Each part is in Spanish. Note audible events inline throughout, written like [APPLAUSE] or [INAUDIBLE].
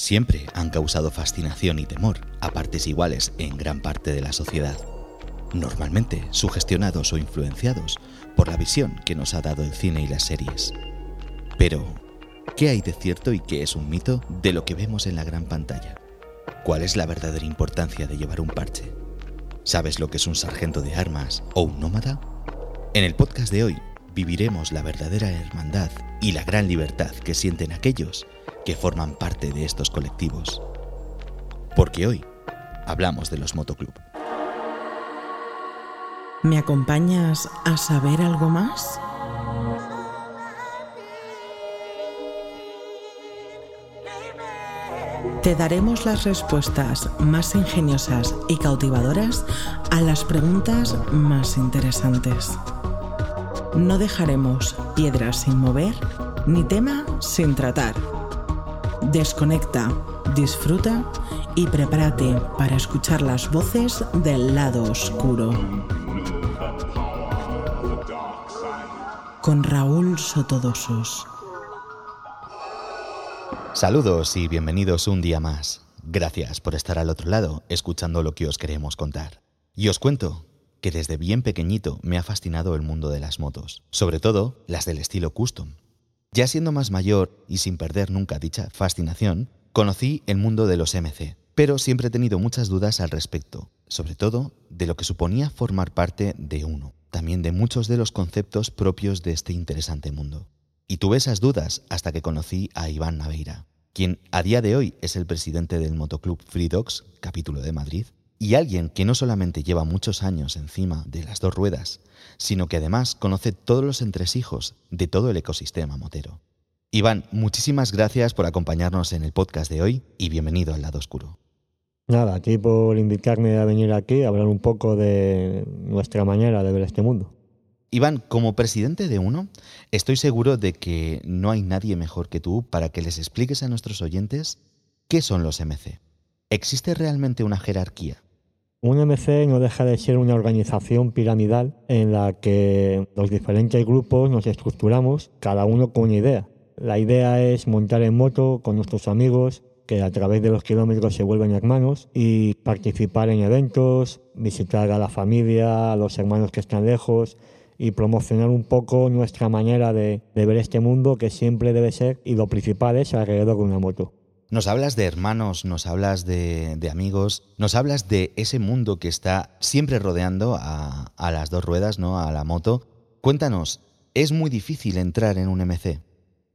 siempre han causado fascinación y temor a partes iguales en gran parte de la sociedad, normalmente sugestionados o influenciados por la visión que nos ha dado el cine y las series. Pero, ¿qué hay de cierto y qué es un mito de lo que vemos en la gran pantalla? ¿Cuál es la verdadera importancia de llevar un parche? ¿Sabes lo que es un sargento de armas o un nómada? En el podcast de hoy viviremos la verdadera hermandad y la gran libertad que sienten aquellos que forman parte de estos colectivos. Porque hoy hablamos de los motoclub. ¿Me acompañas a saber algo más? Te daremos las respuestas más ingeniosas y cautivadoras a las preguntas más interesantes. No dejaremos piedras sin mover ni tema sin tratar. Desconecta, disfruta y prepárate para escuchar las voces del lado oscuro. Con Raúl Sotodosos. Saludos y bienvenidos un día más. Gracias por estar al otro lado escuchando lo que os queremos contar. Y os cuento que desde bien pequeñito me ha fascinado el mundo de las motos, sobre todo las del estilo custom. Ya siendo más mayor y sin perder nunca dicha fascinación, conocí el mundo de los MC, pero siempre he tenido muchas dudas al respecto, sobre todo de lo que suponía formar parte de uno, también de muchos de los conceptos propios de este interesante mundo. Y tuve esas dudas hasta que conocí a Iván Naveira, quien a día de hoy es el presidente del Motoclub Free Dogs, capítulo de Madrid, y alguien que no solamente lleva muchos años encima de las dos ruedas, sino que además conoce todos los entresijos de todo el ecosistema motero. Iván, muchísimas gracias por acompañarnos en el podcast de hoy y bienvenido al lado oscuro. Nada, a ti por invitarme a venir aquí a hablar un poco de nuestra manera de ver este mundo. Iván, como presidente de uno, estoy seguro de que no hay nadie mejor que tú para que les expliques a nuestros oyentes qué son los MC. ¿Existe realmente una jerarquía? Un MC no deja de ser una organización piramidal en la que los diferentes grupos nos estructuramos, cada uno con una idea. La idea es montar en moto con nuestros amigos, que a través de los kilómetros se vuelven hermanos, y participar en eventos, visitar a la familia, a los hermanos que están lejos, y promocionar un poco nuestra manera de, de ver este mundo que siempre debe ser, y lo principal es alrededor de una moto. Nos hablas de hermanos, nos hablas de, amigos, nos hablas de ese mundo que está siempre rodeando a, a, las dos ruedas, ¿no? A la moto. Cuéntanos, ¿es muy difícil entrar en un MC?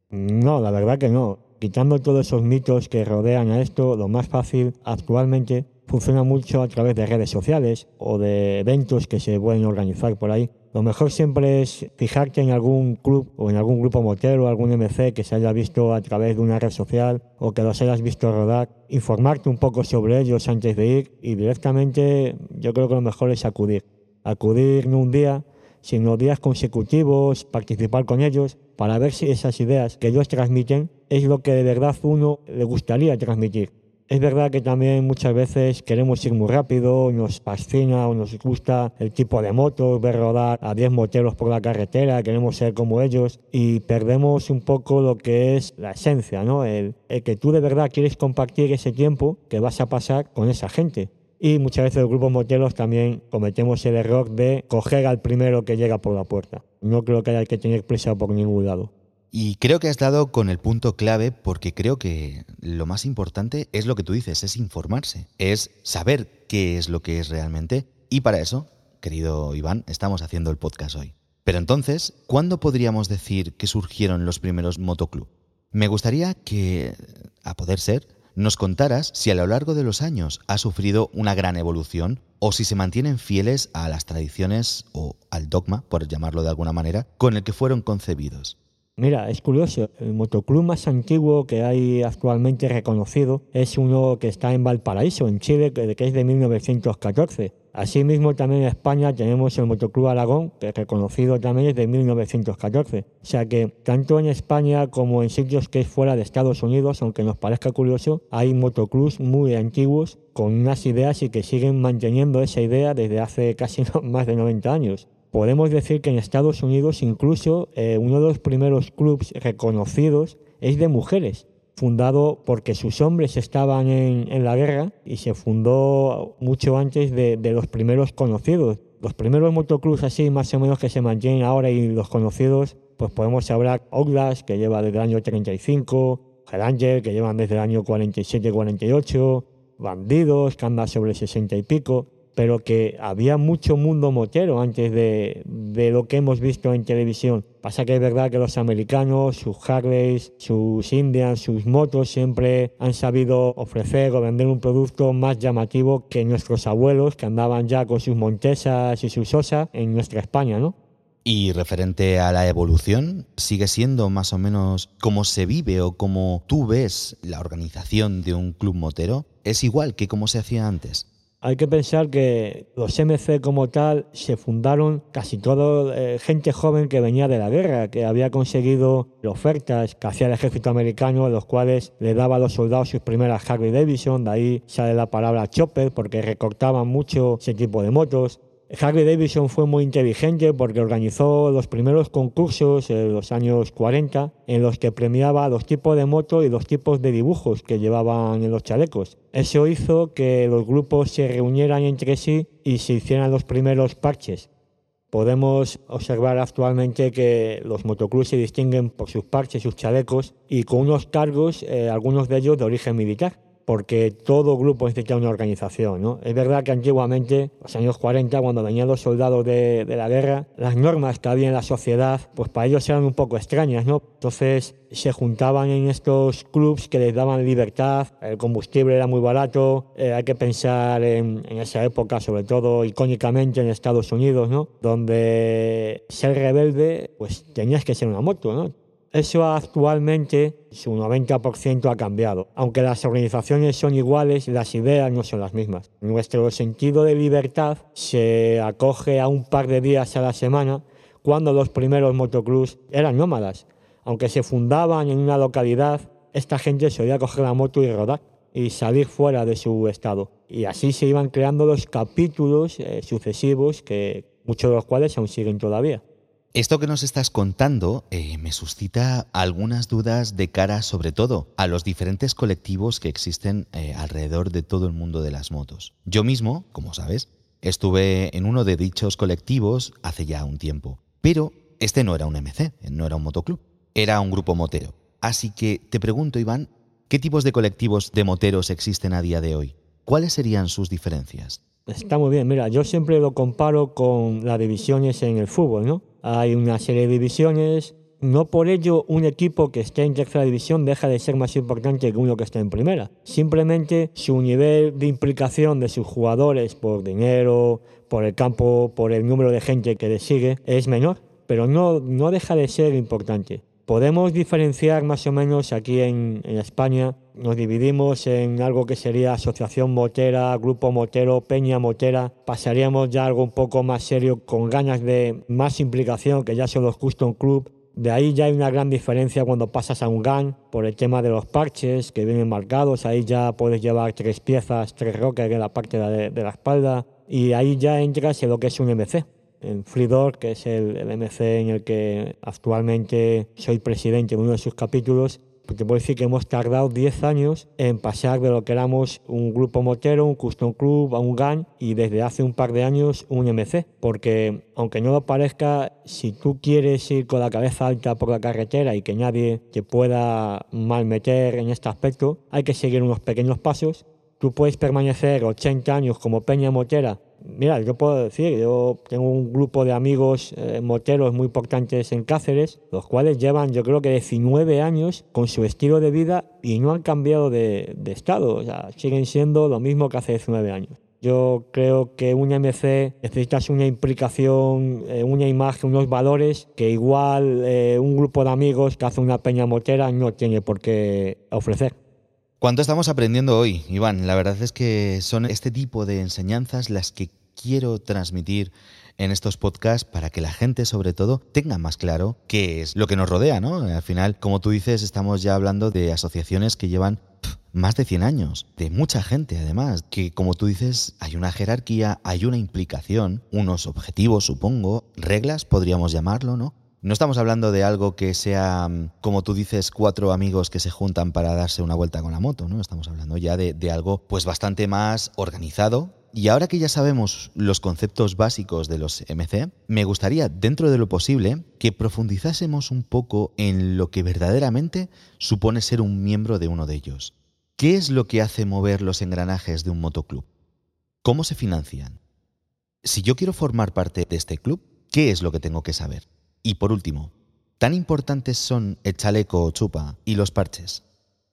No, la verdad que no. Quitando todos esos mitos que rodean a esto, lo más fácil actualmente funciona mucho a través de redes sociales o de eventos que se pueden organizar por ahí. Lo mejor siempre es fijarte en algún club o en algún grupo motero, algún MC que se haya visto a través de una red social o que los hayas visto rodar, informarte un poco sobre ellos antes de ir y directamente yo creo que lo mejor es acudir. Acudir no un día, sino días consecutivos, participar con ellos para ver si esas ideas que ellos transmiten es lo que de verdad uno le gustaría transmitir. Es verdad que también muchas veces queremos ir muy rápido, nos fascina o nos gusta el tipo de moto, ver rodar a 10 moteros por la carretera, queremos ser como ellos y perdemos un poco lo que es la esencia, ¿no? El, el que tú de verdad quieres compartir ese tiempo que vas a pasar con esa gente. Y muchas veces los grupos moteros también cometemos el error de coger al primero que llega por la puerta. No creo que haya que tener prisa por ningún lado. Y creo que has dado con el punto clave porque creo que lo más importante es lo que tú dices, es informarse, es saber qué es lo que es realmente. Y para eso, querido Iván, estamos haciendo el podcast hoy. Pero entonces, ¿cuándo podríamos decir que surgieron los primeros motoclub? Me gustaría que, a poder ser, nos contaras si a lo largo de los años ha sufrido una gran evolución o si se mantienen fieles a las tradiciones o al dogma, por llamarlo de alguna manera, con el que fueron concebidos. Mira, es curioso, el motoclub más antiguo que hay actualmente reconocido es uno que está en Valparaíso, en Chile, que es de 1914. Asimismo, también en España tenemos el Motoclub Aragón, que es reconocido también es de 1914. O sea que tanto en España como en sitios que es fuera de Estados Unidos, aunque nos parezca curioso, hay motoclubs muy antiguos con unas ideas y que siguen manteniendo esa idea desde hace [LAUGHS] casi más de 90 años podemos decir que en Estados Unidos incluso eh, uno de los primeros clubs reconocidos es de mujeres. fundado porque sus hombres estaban en, la guerra y se fundó mucho antes de, los primeros conocidos. Los primeros motoclubs así más o menos que se mantienen ahora y los conocidos, pues podemos hablar Outlast, que lleva desde el año 35, Hell que llevan desde el año 47-48, Bandidos, que anda sobre 60 y pico pero que había mucho mundo motero antes de, lo que hemos visto en televisión. Pasa que es verdad que los americanos, sus Harleys, sus Indians, sus motos siempre han sabido ofrecer o vender un producto más llamativo que nuestros abuelos que andaban ya con sus Montesas y sus Osa en nuestra España, ¿no? Y referente a la evolución, ¿sigue siendo más o menos como se vive o como tú ves la organización de un club motero? ¿Es igual que como se hacía antes? Hay que pensar que los MC como tal se fundaron casi todo eh, gente joven que venía de la guerra, que había conseguido ofertas que hacía el ejército americano, los cuales le daba a los soldados sus primeras Harley Davidson, de ahí sale la palabra chopper porque recortaban mucho ese tipo de motos. Harley Davidson fue muy inteligente porque organizó los primeros concursos en los años 40 en los que premiaba los tipos de moto y los tipos de dibujos que llevaban en los chalecos. Eso hizo que los grupos se reunieran entre sí y se hicieran los primeros parches. Podemos observar actualmente que los motoclubs se distinguen por sus parches, sus chalecos y con unos cargos, eh, algunos de ellos de origen militar porque todo grupo necesita una organización. ¿no? Es verdad que antiguamente, los años 40, cuando venían los soldados de, la guerra, las normas que había en la sociedad, pues para ellos eran un poco extrañas. ¿no? Entonces se juntaban en estos clubs que les daban libertad, el combustible era muy barato, eh, hay que pensar en, en, esa época, sobre todo icónicamente en Estados Unidos, ¿no? donde ser rebelde, pues tenías que ser una moto. ¿no? Eso actualmente, su 90% ha cambiado. Aunque las organizaciones son iguales, las ideas no son las mismas. Nuestro sentido de libertad se acoge a un par de días a la semana cuando los primeros motoclubs eran nómadas. Aunque se fundaban en una localidad, esta gente solía coger la moto y rodar y salir fuera de su estado. Y así se iban creando los capítulos eh, sucesivos que muchos de los cuales aún siguen todavía. Esto que nos estás contando eh, me suscita algunas dudas de cara sobre todo a los diferentes colectivos que existen eh, alrededor de todo el mundo de las motos. Yo mismo, como sabes, estuve en uno de dichos colectivos hace ya un tiempo, pero este no era un MC, no era un motoclub, era un grupo motero. Así que te pregunto, Iván, ¿qué tipos de colectivos de moteros existen a día de hoy? ¿Cuáles serían sus diferencias? Está muy bien, mira, yo siempre lo comparo con las divisiones en el fútbol, ¿no? Hay una serie de divisiones. No por ello un equipo que esté en tercera división deja de ser más importante que uno que esté en primera. Simplemente su nivel de implicación de sus jugadores por dinero, por el campo, por el número de gente que le sigue es menor, pero no, no deja de ser importante. Podemos diferenciar más o menos aquí en, España, nos dividimos en algo que sería asociación motera, grupo motero, peña motera, pasaríamos ya algo un poco más serio con ganas de más implicación que ya son los custom club. De ahí ya hay una gran diferencia cuando pasas a un GAN por el tema de los parches que vienen marcados, ahí ya puedes llevar tres piezas, tres rockers en la parte de, de la espalda. Y ahí ya entras en lo que es un MC en Freedor, que es el, MC en el que actualmente soy presidente en uno de sus capítulos, te puedo decir que hemos tardado 10 años en pasar de lo que éramos un grupo motero, un custom club, a un GAN y desde hace un par de años un MC. Porque aunque no lo parezca, si tú quieres ir con la cabeza alta por la carretera y que nadie te pueda mal meter en este aspecto, hay que seguir unos pequeños pasos. Tú puedes permanecer 80 años como peña motera Mira, yo puedo decir, yo tengo un grupo de amigos eh, moteros muy importantes en Cáceres, los cuales llevan yo creo que 19 años con su estilo de vida y no han cambiado de, estado, o sea, siguen siendo lo mismo que hace 19 años. Yo creo que un MC necesitas una implicación, eh, una imagen, unos valores que igual eh, un grupo de amigos que hace una peña motera no tiene por qué ofrecer. ¿Cuánto estamos aprendiendo hoy, Iván? La verdad es que son este tipo de enseñanzas las que quiero transmitir en estos podcasts para que la gente sobre todo tenga más claro qué es lo que nos rodea, ¿no? Al final, como tú dices, estamos ya hablando de asociaciones que llevan más de 100 años, de mucha gente además, que como tú dices, hay una jerarquía, hay una implicación, unos objetivos, supongo, reglas podríamos llamarlo, ¿no? No estamos hablando de algo que sea, mm, como tú dices, cuatro amigos que se juntan para darse una vuelta con la moto, ¿no? Estamos hablando ya de, algo pues bastante más organizado, y ahora que ya sabemos los conceptos básicos de los MC, me gustaría, dentro de lo posible, que profundizásemos un poco en lo que verdaderamente supone ser un miembro de uno de ellos. ¿Qué es lo que hace mover los engranajes de un motoclub? ¿Cómo se financian? Si yo quiero formar parte de este club, ¿qué es lo que tengo que saber? Y por último, ¿tan importantes son el chaleco o chupa y los parches?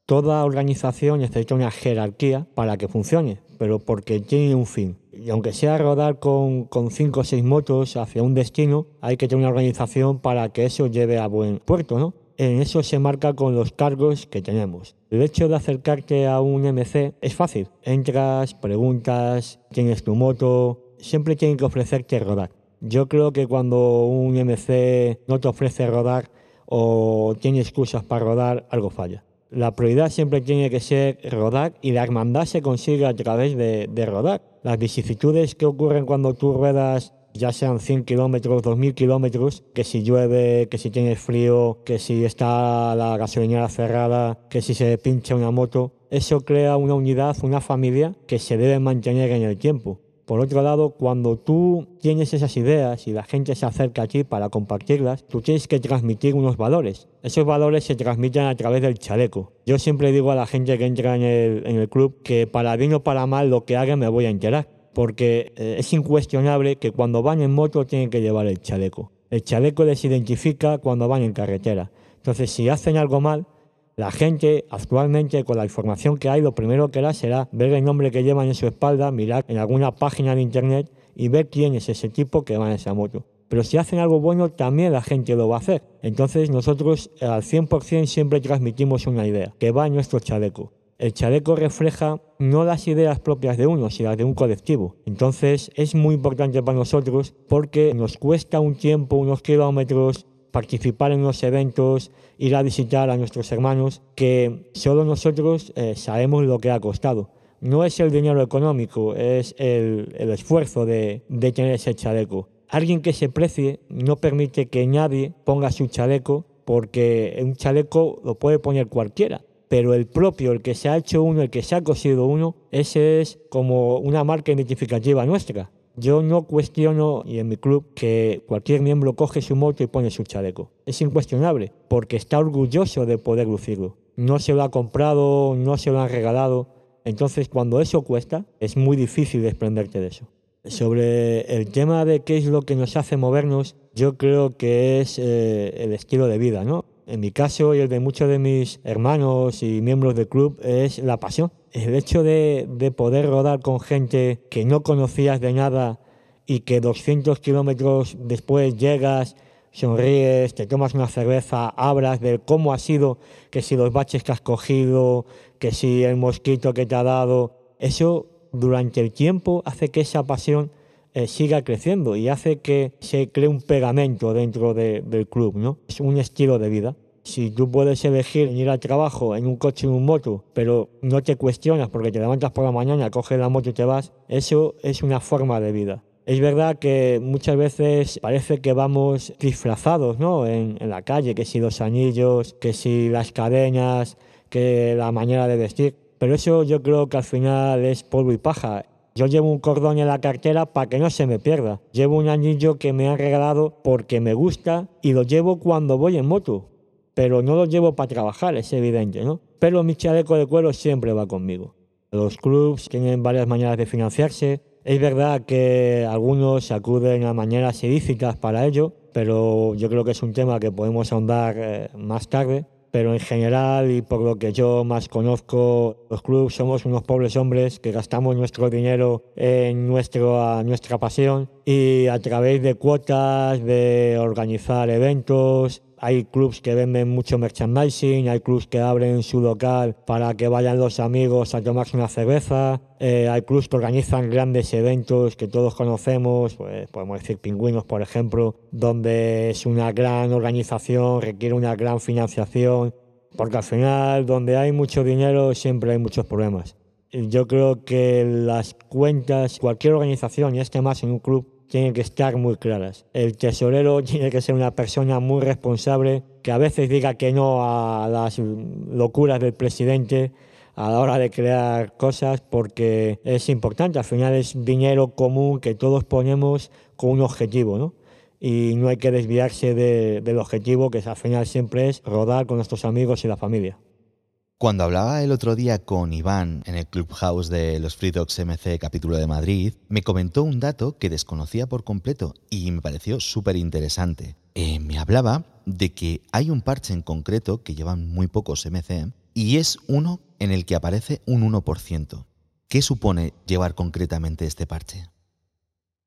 Toda organización necesita una jerarquía para que funcione, pero porque tiene un fin. Y aunque sea rodar con, con cinco o seis motos hacia un destino, hay que tener una organización para que eso lleve a buen puerto, ¿no? En eso se marca con los cargos que tenemos. El hecho de acercarte a un MC es fácil. Entras, preguntas, tienes tu moto, siempre tienen que ofrecerte rodar. Yo creo que cuando un MC no te ofrece rodar o tiene excusas para rodar, algo falla. La prioridad siempre tiene que ser rodar y la hermandad se consigue a través de, rodar. Las vicisitudes que ocurren cuando tú ruedas, ya sean 100 kilómetros, 2000 kilómetros, que si llueve, que si tienes frío, que si está la gasolinera cerrada, que si se pincha una moto, eso crea una unidad, una familia que se debe mantener en el tiempo. Por otro lado, cuando tú tienes esas ideas y la gente se acerca a ti para compartirlas, tú tienes que transmitir unos valores. Esos valores se transmiten a través del chaleco. Yo siempre digo a la gente que entra en el, club que para bien o para mal lo que haga me voy a enterar. Porque eh, es incuestionable que cuando van en moto tienen que llevar el chaleco. El chaleco les identifica cuando van en carretera. Entonces, si hacen algo mal, la gente actualmente con la información que hay lo primero que hará será ver el nombre que llevan en su espalda, mirar en alguna página de internet y ver quién es ese tipo que va en esa moto. Pero si hacen algo bueno también la gente lo va a hacer. Entonces nosotros al 100% siempre transmitimos una idea, que va en nuestro chaleco. El chaleco refleja no las ideas propias de uno, sino las de un colectivo. Entonces es muy importante para nosotros porque nos cuesta un tiempo, unos kilómetros, participar en los eventos, ir a visitar a nuestros hermanos, que solo nosotros eh, sabemos lo que ha costado. No es el dinero económico, es el, esfuerzo de, de tener ese chaleco. Alguien que se precie no permite que nadie ponga su chaleco porque un chaleco lo puede poner cualquiera, pero el propio, el que se ha hecho uno, el que se ha cosido uno, ese es como una marca identificativa nuestra. Yo no cuestiono, y en mi club, que cualquier miembro coge su moto y pone su chaleco. Es incuestionable, porque está orgulloso de poder lucirlo. No se lo ha comprado, no se lo han regalado. Entonces, cuando eso cuesta, es muy difícil desprenderte de eso. Sobre el tema de qué es lo que nos hace movernos, yo creo que es eh, el estilo de vida, ¿no? En mi caso y el de muchos de mis hermanos y miembros del club es la pasión el hecho de, poder rodar con gente que no conocías de nada y que 200 kilómetros después llegas, sonríes, te tomas una cerveza, hablas de cómo ha sido, que si los baches que has cogido, que si el mosquito que te ha dado, eso durante el tiempo hace que esa pasión eh, siga creciendo y hace que se cree un pegamento dentro del club, ¿no? Es un estilo de vida. Si tú puedes elegir ir al trabajo en un coche o en un moto, pero no te cuestionas porque te levantas por la mañana, coges la moto y te vas, eso es una forma de vida. Es verdad que muchas veces parece que vamos disfrazados ¿no? en, en la calle, que si los anillos, que si las cadenas, que la manera de vestir, pero eso yo creo que al final es polvo y paja. Yo llevo un cordón en la cartera para que no se me pierda. Llevo un anillo que me han regalado porque me gusta y lo llevo cuando voy en moto pero no lo llevo para trabajar, es evidente, ¿no? Pero mi chaleco de cuero siempre va conmigo. Los clubs tienen varias maneras de financiarse. Es verdad que algunos acuden a maneras ilícitas para ello, pero yo creo que es un tema que podemos ahondar eh, más tarde. Pero en general, y por lo que yo más conozco, los clubs somos unos pobres hombres que gastamos nuestro dinero en nuestro, nuestra pasión y a través de cuotas, de organizar eventos, hay clubs que venden mucho merchandising, hay clubs que abren su local para que vayan los amigos a tomarse una cerveza, eh, hay clubs que organizan grandes eventos que todos conocemos, pues, podemos decir Pingüinos, por ejemplo, donde es una gran organización, requiere una gran financiación, porque al final, donde hay mucho dinero, siempre hay muchos problemas. Yo creo que las cuentas, cualquier organización, y este más en un club, tienen que estar muy claras. El tesorero tiene que ser una persona muy responsable, que a veces diga que no a las locuras del presidente a la hora de crear cosas porque es importante, al final es dinero común que todos ponemos con un objetivo, ¿no? Y no hay que desviarse del objetivo que al final siempre es rodar con nuestros amigos y la familia. Cuando hablaba el otro día con Iván en el Clubhouse de los Free MC capítulo de Madrid, me comentó un dato que desconocía por completo y me pareció súper interesante. Eh, me hablaba de que hay un parche en concreto que llevan muy pocos MC y es uno en el que aparece un 1%. ¿Qué supone llevar concretamente este parche?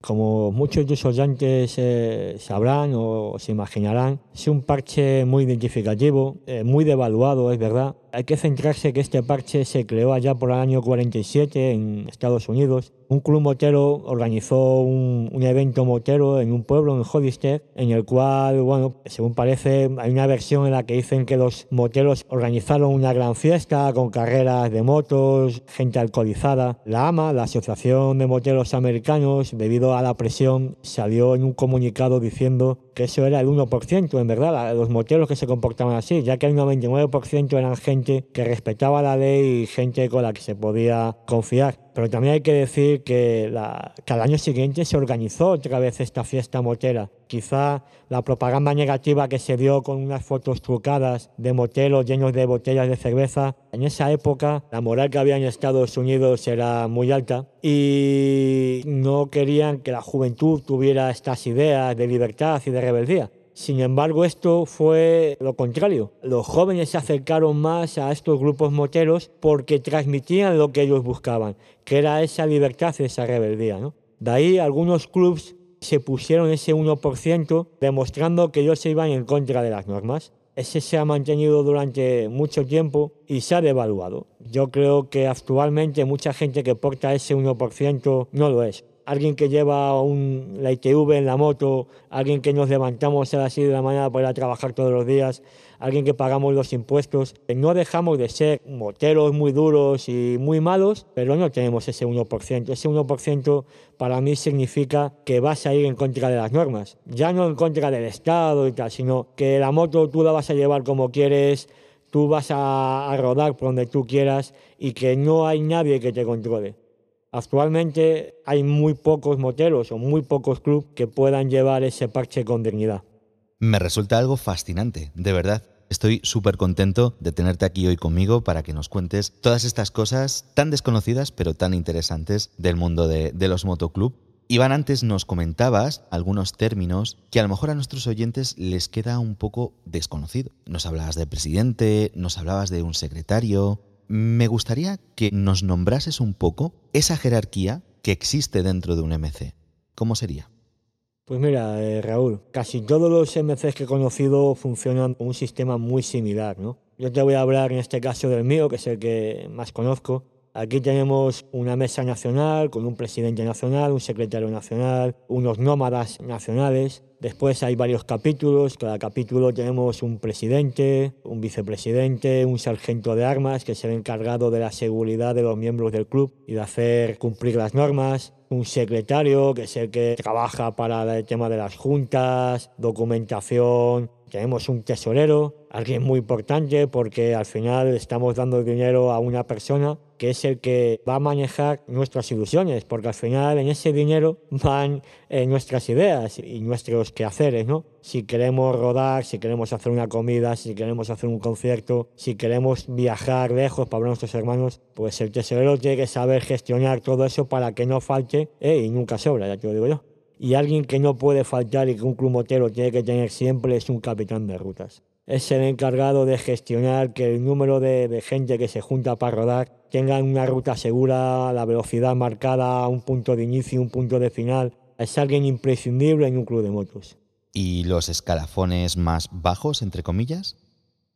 Como muchos de sus oyentes eh, sabrán o se imaginarán, es un parche muy identificativo, eh, muy devaluado, es verdad, hay que centrarse que este parche se creó allá por el año 47 en Estados Unidos. Un club motero organizó un, evento motero en un pueblo, en Hollister, en el cual, bueno, según parece, hay una versión en la que dicen que los moteros organizaron una gran fiesta con carreras de motos, gente alcoholizada. La AMA, la Asociación de Moteros Americanos, debido a la presión, salió en un comunicado diciendo que eso era el 1%, en verdad, los moteros que se comportaban así, ya que el 99% eran gente que respetaba la ley y gente con la que se podía confiar. Pero también hay que decir que, la, al año siguiente se organizó otra vez esta fiesta motera. Quizá la propaganda negativa que se dio con unas fotos trucadas de moteros llenos de botellas de cerveza, en esa época la moral que había en Estados Unidos era muy alta y no querían que la juventud tuviera estas ideas de libertad y de rebeldía. Sin embargo, esto fue lo contrario. Los jóvenes se acercaron más a estos grupos moteros porque transmitían lo que ellos buscaban, que era esa libertad esa rebeldía. De ahí algunos clubs se pusieron ese 1% demostrando que ellos se iban en contra de las normas. Ese se ha mantenido durante mucho tiempo y se ha devaluado. Yo creo que actualmente mucha gente que porta ese 1% no lo es alguien que lleva un, la ITV en la moto, alguien que nos levantamos a las 6 de la mañana para ir a trabajar todos los días, alguien que pagamos los impuestos. No dejamos de ser moteros muy duros y muy malos, pero no tenemos ese 1%. Ese 1% para mí significa que vas a ir en contra de las normas. Ya no en contra del Estado y tal, sino que la moto tú la vas a llevar como quieres, tú vas a, a rodar por donde tú quieras y que no hay nadie que te controle. Actualmente hay muy pocos moteros o muy pocos clubes que puedan llevar ese parche con dignidad. Me resulta algo fascinante, de verdad. Estoy súper contento de tenerte aquí hoy conmigo para que nos cuentes todas estas cosas tan desconocidas pero tan interesantes del mundo de, los motoclub. Iván, antes nos comentabas algunos términos que a lo mejor a nuestros oyentes les queda un poco desconocido. Nos hablabas de presidente, nos hablabas de un secretario, me gustaría que nos nombrases un poco esa jerarquía que existe dentro de un MC. ¿Cómo sería? Pues mira, eh, Raúl, casi todos los MCs que he conocido funcionan con un sistema muy similar, ¿no? Yo te voy a hablar en este caso del mío, que es el que más conozco. Aquí tenemos una mesa nacional con un presidente nacional, un secretario nacional, unos nómadas nacionales, Después hay varios capítulos, cada capítulo tenemos un presidente, un vicepresidente, un sargento de armas que se el encargado de la seguridad de los miembros del club y de hacer cumplir las normas, un secretario que es el que trabaja para el tema de las juntas, documentación, tenemos un tesorero, alguien muy importante porque al final estamos dando dinero a una persona que es el que va a manejar nuestras ilusiones, porque al final en ese dinero van eh, nuestras ideas y nuestros quehaceres, ¿no? Si queremos rodar, si queremos hacer una comida, si queremos hacer un concierto, si queremos viajar lejos para ver a nuestros hermanos, pues el tesorero tiene que saber gestionar todo eso para que no falte eh, y nunca sobra, ya te lo digo yo. Y alguien que no puede faltar y que un club motero tiene que tener siempre es un capitán de rutas. Es el encargado de gestionar que el número de, gente que se junta para rodar tenga una ruta segura, la velocidad marcada, un punto de inicio, un punto de final. Es alguien imprescindible en un club de motos. ¿Y los escalafones más bajos, entre comillas?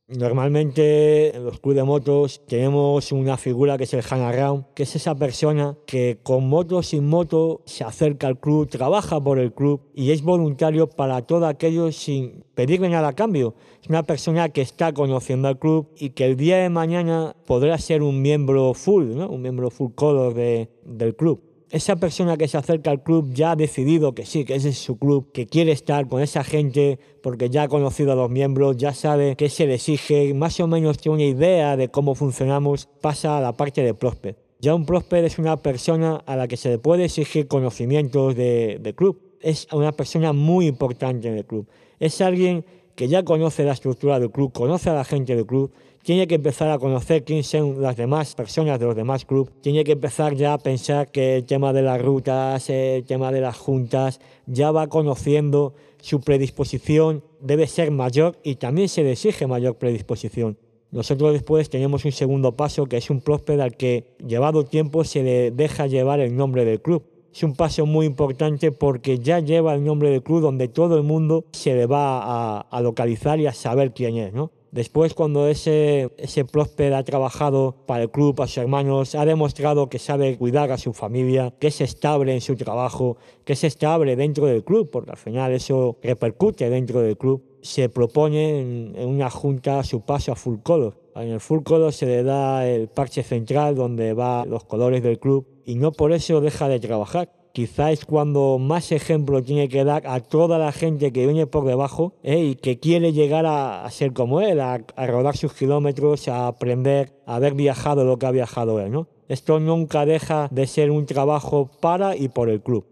Normalmente en los clubes de motos tenemos una figura que es el hang around, que es esa persona que con moto sin moto se acerca al club, trabaja por el club y es voluntario para todo aquello sin pedirle nada a cambio. Es una persona que está conociendo al club y que el día de mañana podrá ser un miembro full, un miembro full color del club. Esa persona que se acerca al club ya ha decidido que sí, que ese es su club, que quiere estar con esa gente porque ya ha conocido a los miembros, ya sabe qué se le exige, más o menos tiene una idea de cómo funcionamos, pasa a la parte de prospect. Ya un prospect es una persona a la que se le puede exigir conocimientos de, de club. Es una persona muy importante en el club. Es alguien que ya conoce la estructura del club, conoce a la gente del club, tiene que empezar a conocer quiénes son las demás personas de los demás clubes, tiene que empezar ya a pensar que el tema de las rutas, el tema de las juntas, ya va conociendo su predisposición, debe ser mayor y también se le exige mayor predisposición. Nosotros después tenemos un segundo paso que es un próspero al que llevado tiempo se le deja llevar el nombre del club es un paso muy importante porque ya lleva el nombre del club donde todo el mundo se le va a, localizar y a saber quién es, ¿no? Después, cuando ese, ese ha trabajado para el club, a sus hermanos, ha demostrado que sabe cuidar a su familia, que es estable en su trabajo, que es estable dentro del club, porque al final eso repercute dentro del club, se propone en, en una junta su paso a full color. En el full color se le da el parche central donde va los colores del club y no por eso deja de trabajar. Quizás es cuando más ejemplo tiene que dar a toda la gente que viene por debajo ¿eh? y que quiere llegar a, ser como él, a, rodar sus kilómetros, a aprender, a haber viajado lo que ha viajado él. Esto nunca deja de ser un trabajo para y por el club.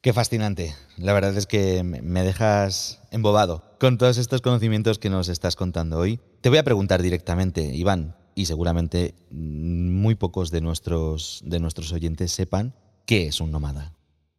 Qué fascinante. La verdad es que me dejas embobado con todos estos conocimientos que nos estás contando hoy. Te voy a preguntar directamente, Iván, y seguramente muy pocos de nuestros, de nuestros oyentes sepan qué es un nómada.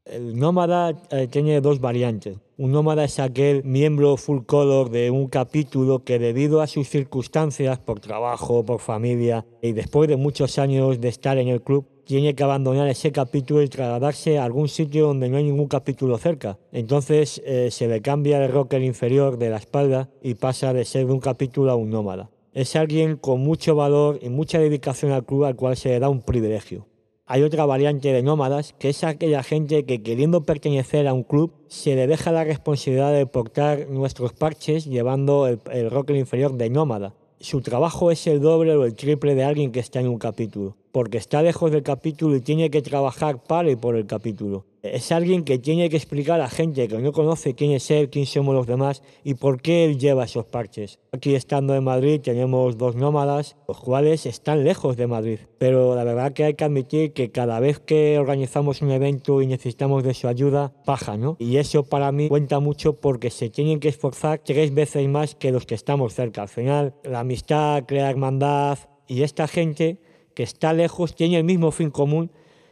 El nómada eh, tiene dos variantes. Un nómada es aquel miembro full color de un capítulo que debido a sus circunstancias, por trabajo, por familia, y después de muchos años de estar en el club, tiene que abandonar ese capítulo y trasladarse a algún sitio donde no hay ningún capítulo cerca. Entonces eh, se le cambia el rocker inferior de la espalda y pasa de ser de un capítulo a un nómada es alguien con mucho valor y mucha dedicación al club al cual se le da un privilegio. Hay otra variante de nómadas, que es aquella gente que queriendo pertenecer a un club se le deja la responsabilidad de portar nuestros parches llevando el, el inferior de nómada. Su trabajo es el doble o el triple de alguien que está en un capítulo, porque está lejos del capítulo y tiene que trabajar para y por el capítulo es alguien que tiene que explicar a la gente que no conoce quién es él, quién somos los demás y por qué él lleva esos parches. Aquí estando en Madrid tenemos dos nómadas, los cuales están lejos de Madrid, pero la verdad que hay que admitir que cada vez que organizamos un evento y necesitamos de su ayuda, baja, ¿no? Y eso para mí cuenta mucho porque se tienen que esforzar tres veces más que los que estamos cerca. Al final, la amistad crea hermandad y esta gente que está lejos tiene el mismo fin común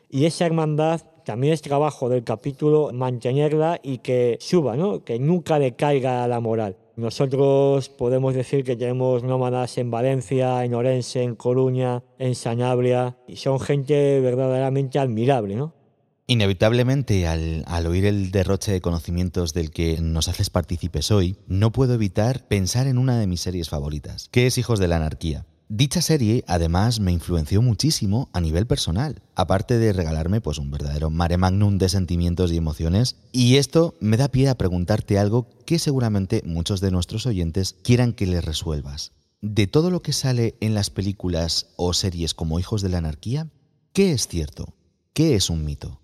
y esa hermandad también es trabajo del capítulo mantenerla y que suba, ¿no? que nunca decaiga la moral. Nosotros podemos decir que tenemos nómadas en Valencia, en Orense, en Coruña, en Sanabria, y son gente verdaderamente admirable, ¿no? Inevitablemente, al, al, oír el derroche de conocimientos del que nos haces partícipes hoy, no puedo evitar pensar en una de mis series favoritas, que es Hijos de la Anarquía. Dicha serie además me influenció muchísimo a nivel personal, aparte de regalarme pues un verdadero mare magnum de sentimientos y emociones, y esto me da pie a preguntarte algo que seguramente muchos de nuestros oyentes quieran que les resuelvas. De todo lo que sale en las películas o series como Hijos de la Anarquía, ¿qué es cierto? ¿Qué es un mito?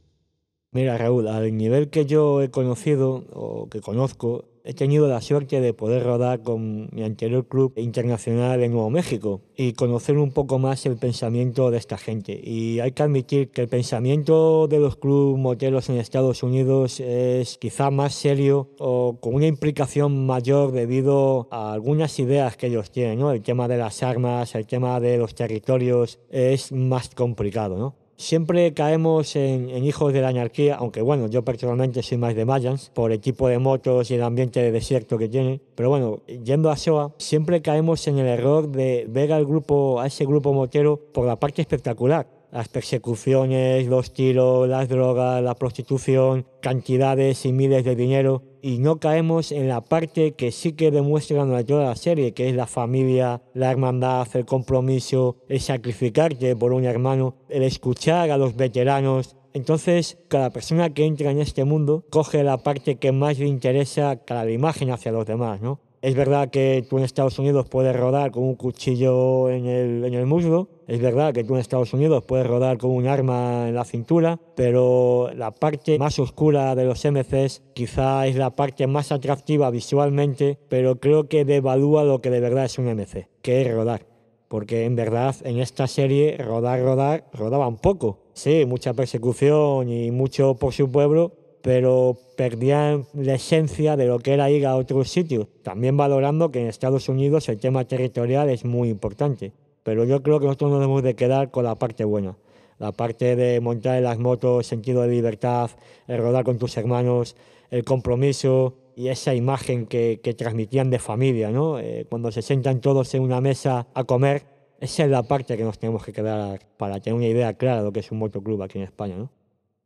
Mira, Raúl, al nivel que yo he conocido o que conozco, he tenido la suerte de poder rodar con mi anterior club internacional en Nuevo México y conocer un poco más el pensamiento de esta gente. Y hay que admitir que el pensamiento de los clubes moteros en Estados Unidos es quizá más serio o con una implicación mayor debido a algunas ideas que ellos tienen. ¿no? El tema de las armas, el tema de los territorios es más complicado. ¿no? Siempre caemos en, hijos de la anarquía, aunque bueno, yo personalmente soy más de Mayans por el tipo de motos y el ambiente de desierto que tiene. Pero bueno, yendo a SOA, siempre caemos en el error de ver al grupo, a ese grupo motero por la parte espectacular las persecuciones, los tiros, las drogas, la prostitución, cantidades y miles de dinero y no caemos en la parte que sí que demuestra durante toda la serie, que es la familia, la hermandad, el compromiso, el sacrificarte por un hermano, el escuchar a los veteranos. Entonces, cada persona que entra en este mundo coge la parte que más le interesa, cada imagen hacia los demás, ¿no? Es verdad que tú en Estados Unidos puedes rodar con un cuchillo en el, muslo, es verdad que tú en Estados Unidos puedes rodar con un arma en la cintura, pero la parte más oscura de los MCs quizá es la parte más atractiva visualmente, pero creo que devalúa lo que de verdad es un MC, que es rodar. Porque en verdad en esta serie rodar, rodar, rodaban poco. Sí, mucha persecución y mucho por su pueblo, pero perdían la esencia de lo que era ir a otros sitios, también valorando que en Estados Unidos el tema territorial es muy importante. Pero yo creo que nosotros nos debemos de quedar con la parte buena, la parte de montar en las motos, sentido de libertad, el rodar con tus hermanos, el compromiso y esa imagen que, transmitían de familia, ¿no? Eh, cuando se sientan todos en una mesa a comer, esa es la parte que nos tenemos que quedar para tener una idea clara de lo que es un motoclub aquí en España, ¿no?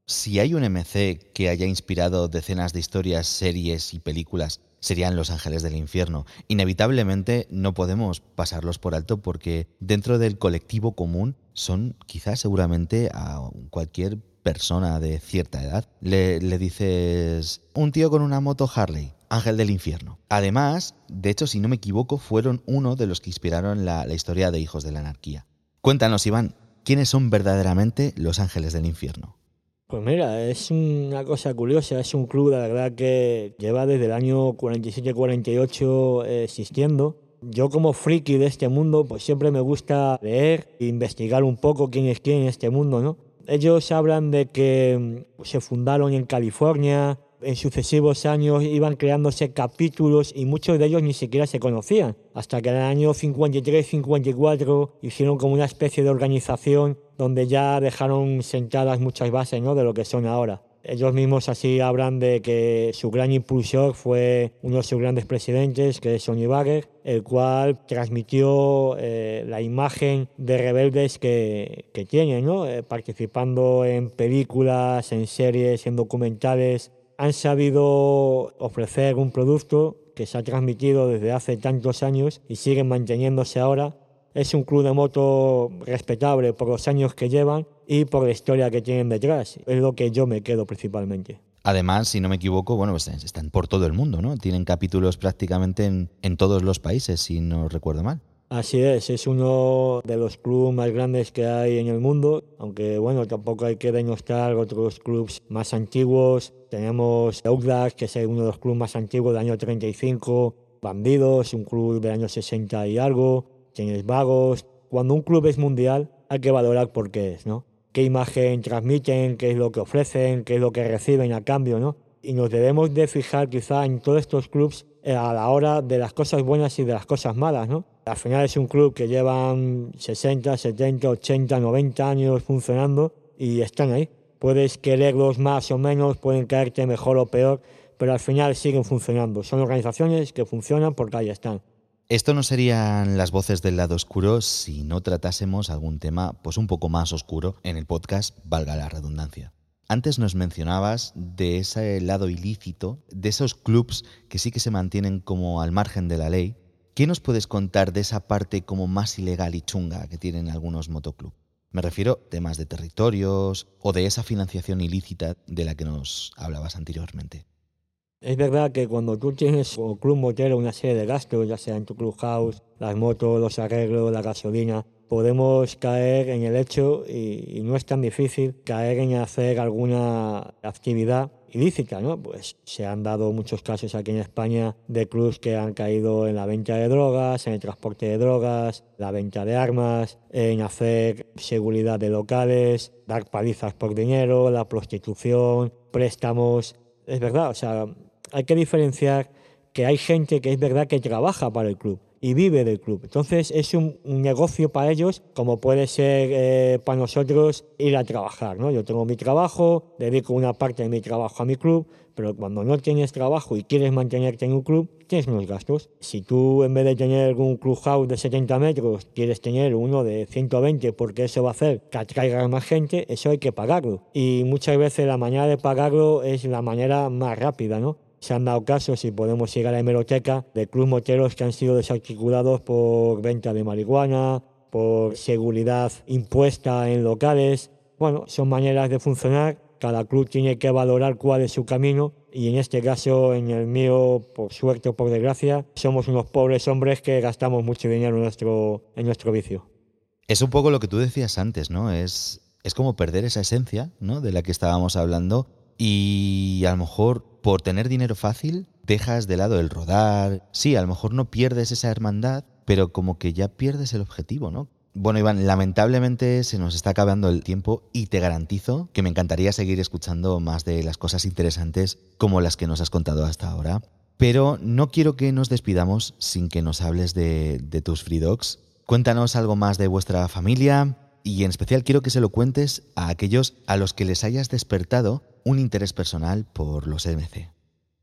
Si hay un MC que haya inspirado decenas de historias, series y películas, serían Los Ángeles del Infierno. Inevitablemente no podemos pasarlos por alto porque dentro del colectivo común son quizás seguramente a cualquier persona de cierta edad. Le, dices un tío con una moto Harley, Ángel del Infierno. Además, de hecho, si no me equivoco, fueron uno de los que inspiraron la historia de Hijos de la Anarquía. Cuéntanos, Iván, ¿quiénes son verdaderamente los Ángeles del Infierno? Pues mira, es una cosa curiosa, es un club, la verdad, que lleva desde el año 47-48 eh, existiendo. Yo como friki de este mundo, pues siempre me gusta leer e investigar un poco quién es quién en este mundo, ¿no? Ellos hablan de que mm, se fundaron en California, en sucesivos años iban creándose capítulos y muchos de ellos ni siquiera se conocían. Hasta que en el año 53-54 hicieron como una especie de organización donde ya dejaron sentadas muchas bases ¿no? de lo que son ahora. Ellos mismos así hablan de que su gran impulsor fue uno de sus grandes presidentes, que es Sonny Bagger, el cual transmitió eh, la imagen de rebeldes que, que tienen, ¿no? Eh, participando en películas, en series, en documentales, han sabido ofrecer un producto que se ha transmitido desde hace tantos años y siguen manteniéndose ahora. Es un club de moto respetable por los años que llevan y por la historia que tienen detrás. Es lo que yo me quedo principalmente. Además, si no me equivoco, bueno, pues están por todo el mundo, ¿no? Tienen capítulos prácticamente en, en todos los países, si no recuerdo mal. Así es, es uno de los clubes más grandes que hay en el mundo, aunque bueno, tampoco hay que denostar otros clubes más antiguos. Tenemos Outlast, que es uno de los clubes más antiguos del año 35, Bandidos, un club del año 60 y algo, tienes Vagos. Cuando un club es mundial, hay que valorar por qué es, ¿no? Qué imagen transmiten, qué es lo que ofrecen, qué es lo que reciben a cambio, ¿no? Y nos debemos de fijar quizá en todos estos clubes a la hora de las cosas buenas y de las cosas malas, ¿no? Al final es un club que llevan 60, 70, 80, 90 años funcionando y están ahí. Puedes quererlos más o menos, pueden caerte mejor o peor, pero al final siguen funcionando. Son organizaciones que funcionan porque ahí están. Esto no serían las voces del lado oscuro si no tratásemos algún tema pues un poco más oscuro en el podcast, valga la redundancia. Antes nos mencionabas de ese lado ilícito, de esos clubs que sí que se mantienen como al margen de la ley, ¿Qué nos puedes contar de esa parte como más ilegal y chunga que tienen algunos motoclubs? Me refiero a temas de territorios o de esa financiación ilícita de la que nos hablabas anteriormente. Es verdad que cuando tú tienes como club motero una serie de gastos, ya sea en tu clubhouse, las motos, los arreglos, la gasolina, podemos caer en el hecho, y, no es tan difícil, caer en hacer alguna actividad ilícita, ¿no? Pues se han dado muchos casos aquí en España de clubs que han caído en la venta de drogas, en el transporte de drogas, la venta de armas, en hacer seguridad de locales, dar palizas por dinero, la prostitución, préstamos. Es verdad, o sea, hay que diferenciar que hay gente que es verdad que trabaja para el club y vive del club. Entonces es un, negocio para ellos como puede ser eh, para nosotros ir a trabajar. ¿no? Yo tengo mi trabajo, dedico una parte de mi trabajo a mi club, pero cuando no tienes trabajo y quieres mantenerte en un club, tienes unos gastos. Si tú en vez de tener un clubhouse de 70 metros, quieres tener uno de 120 porque eso va a hacer que atraiga más gente, eso hay que pagarlo. Y muchas veces la manera de pagarlo es la manera más rápida, ¿no? Se han dado casos, y podemos llegar a la hemeroteca, de clubes moteros que han sido desarticulados por venta de marihuana, por seguridad impuesta en locales. Bueno, son maneras de funcionar Cada club tiene que valorar cuál es su camino y en este caso, en el mío, por suerte o por desgracia, somos unos pobres hombres que gastamos mucho dinero en nuestro, en nuestro vicio. Es un poco lo que tú decías antes, ¿no? Es, es como perder esa esencia, ¿no? De la que estábamos hablando y a lo mejor por tener dinero fácil dejas de lado el rodar. Sí, a lo mejor no pierdes esa hermandad, pero como que ya pierdes el objetivo, ¿no? Bueno, Iván, lamentablemente se nos está acabando el tiempo y te garantizo que me encantaría seguir escuchando más de las cosas interesantes como las que nos has contado hasta ahora. Pero no quiero que nos despidamos sin que nos hables de, tus Free Dogs. Cuéntanos algo más de vuestra familia y en especial quiero que se lo cuentes a aquellos a los que les hayas despertado un interés personal por los MC.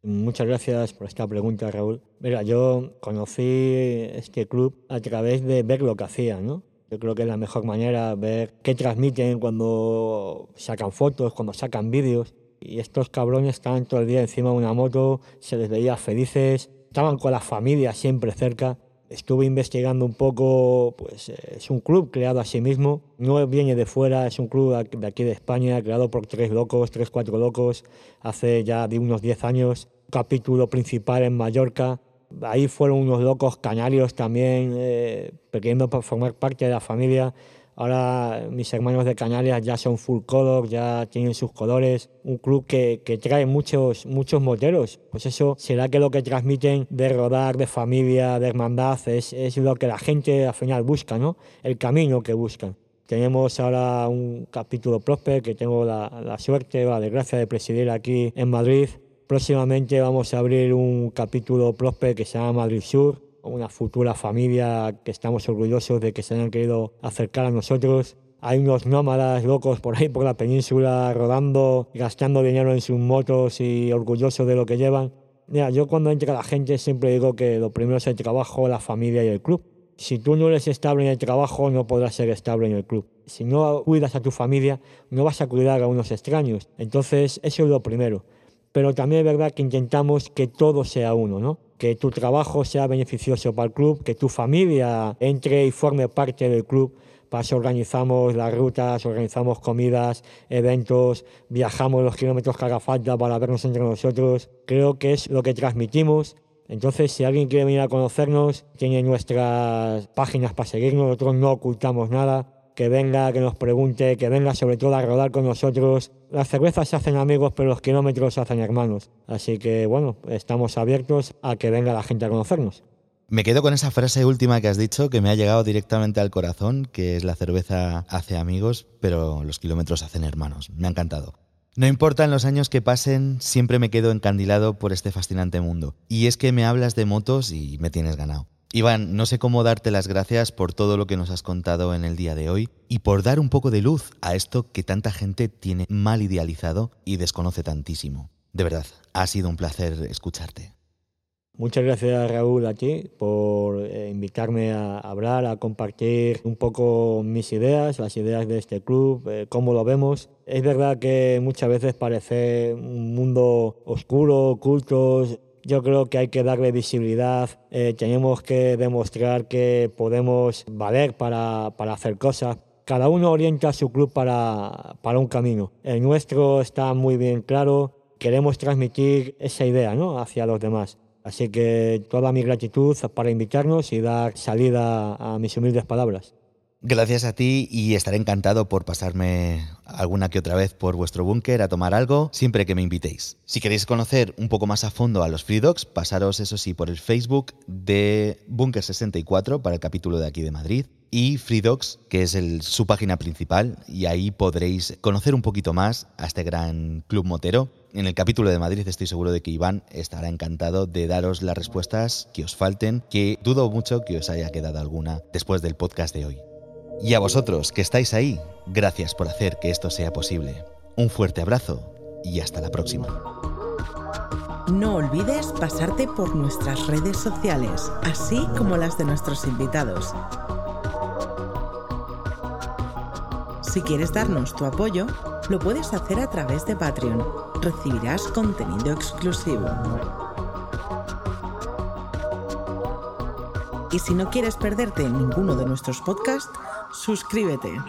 Muchas gracias por esta pregunta, Raúl. Mira, yo conocí este club a través de ver lo que hacían, ¿no? Yo creo que es la mejor manera ver qué transmiten cuando sacan fotos, cuando sacan vídeos. Y estos cabrones estaban todo el día encima de una moto, se les veía felices, estaban con la familia siempre cerca. Estuve investigando un poco, pues es un club creado a sí mismo, no viene de fuera, es un club de aquí de España, creado por tres locos, tres, cuatro locos, hace ya de unos 10 años. Capítulo principal en Mallorca, ahí fueron unos locos canarios también, eh, queriendo formar parte de la familia. Ahora mis hermanos de Canarias ya son full color, ya tienen sus colores. Un club que, que, trae muchos, muchos moteros. Pues eso será que lo que transmiten de rodar, de familia, de hermandad, es, es lo que la gente al final busca, ¿no? El camino que buscan. Tenemos ahora un capítulo Prosper que tengo la, la suerte, la desgracia de presidir aquí en Madrid Próximamente vamos a abrir un capítulo Prosper que se llama Madrid Sur, una futura familia que estamos orgullosos de que se hayan querido acercar a nosotros. Hay unos nómadas locos por ahí por la península rodando, gastando dinero en sus motos y orgullosos de lo que llevan. Mira, yo cuando entra la gente siempre digo que lo primero es el trabajo, la familia y el club. Si tú no eres estable en el trabajo, no podrás ser estable en el club. Si no cuidas a tu familia, no vas a cuidar a unos extraños. Entonces, eso es lo primero pero también es verdad que intentamos que todo sea uno, ¿no? Que tu trabajo sea beneficioso para el club, que tu familia entre y forme parte del club. Para eso organizamos las rutas, organizamos comidas, eventos, viajamos los kilómetros que haga falta para vernos entre nosotros. Creo que es lo que transmitimos. Entonces, si alguien quiere venir a conocernos, tiene nuestras páginas para seguirnos, nosotros no ocultamos nada que venga, que nos pregunte, que venga sobre todo a rodar con nosotros. Las cervezas se hacen amigos, pero los kilómetros se hacen hermanos. Así que bueno, estamos abiertos a que venga la gente a conocernos. Me quedo con esa frase última que has dicho, que me ha llegado directamente al corazón, que es la cerveza hace amigos, pero los kilómetros hacen hermanos. Me ha encantado. No importa en los años que pasen, siempre me quedo encandilado por este fascinante mundo. Y es que me hablas de motos y me tienes ganado. Iván, no sé cómo darte las gracias por todo lo que nos has contado en el día de hoy y por dar un poco de luz a esto que tanta gente tiene mal idealizado y desconoce tantísimo. De verdad, ha sido un placer escucharte. Muchas gracias Raúl a por eh, invitarme a hablar, a compartir un poco mis ideas, las ideas de este club, eh, cómo lo vemos. Es verdad que muchas veces parece un mundo oscuro, oculto, yo creo que hay que darle visibilidad, eh, tenemos que demostrar que podemos valer para, para, hacer cosas. Cada uno orienta su club para, para un camino. El nuestro está muy bien claro, queremos transmitir esa idea ¿no? hacia los demás. Así que toda mi gratitud para invitarnos y dar salida a mis humildes palabras. Gracias a ti y estaré encantado por pasarme alguna que otra vez por vuestro búnker a tomar algo siempre que me invitéis. Si queréis conocer un poco más a fondo a los Free Dogs, pasaros eso sí por el Facebook de Búnker 64 para el capítulo de aquí de Madrid y Free Dogs, que es su página principal y ahí podréis conocer un poquito más a este gran club motero. En el capítulo de Madrid estoy seguro de que Iván estará encantado de daros las respuestas que os falten, que dudo mucho que os haya quedado alguna después del podcast de hoy. Y a vosotros que estáis ahí, gracias por hacer que esto sea posible. Un fuerte abrazo y hasta la próxima. No olvides pasarte por nuestras redes sociales, así como las de nuestros invitados. Si quieres darnos tu apoyo, lo puedes hacer a través de Patreon. Recibirás contenido exclusivo. Y si no quieres perderte ninguno de nuestros podcasts, suscríbete.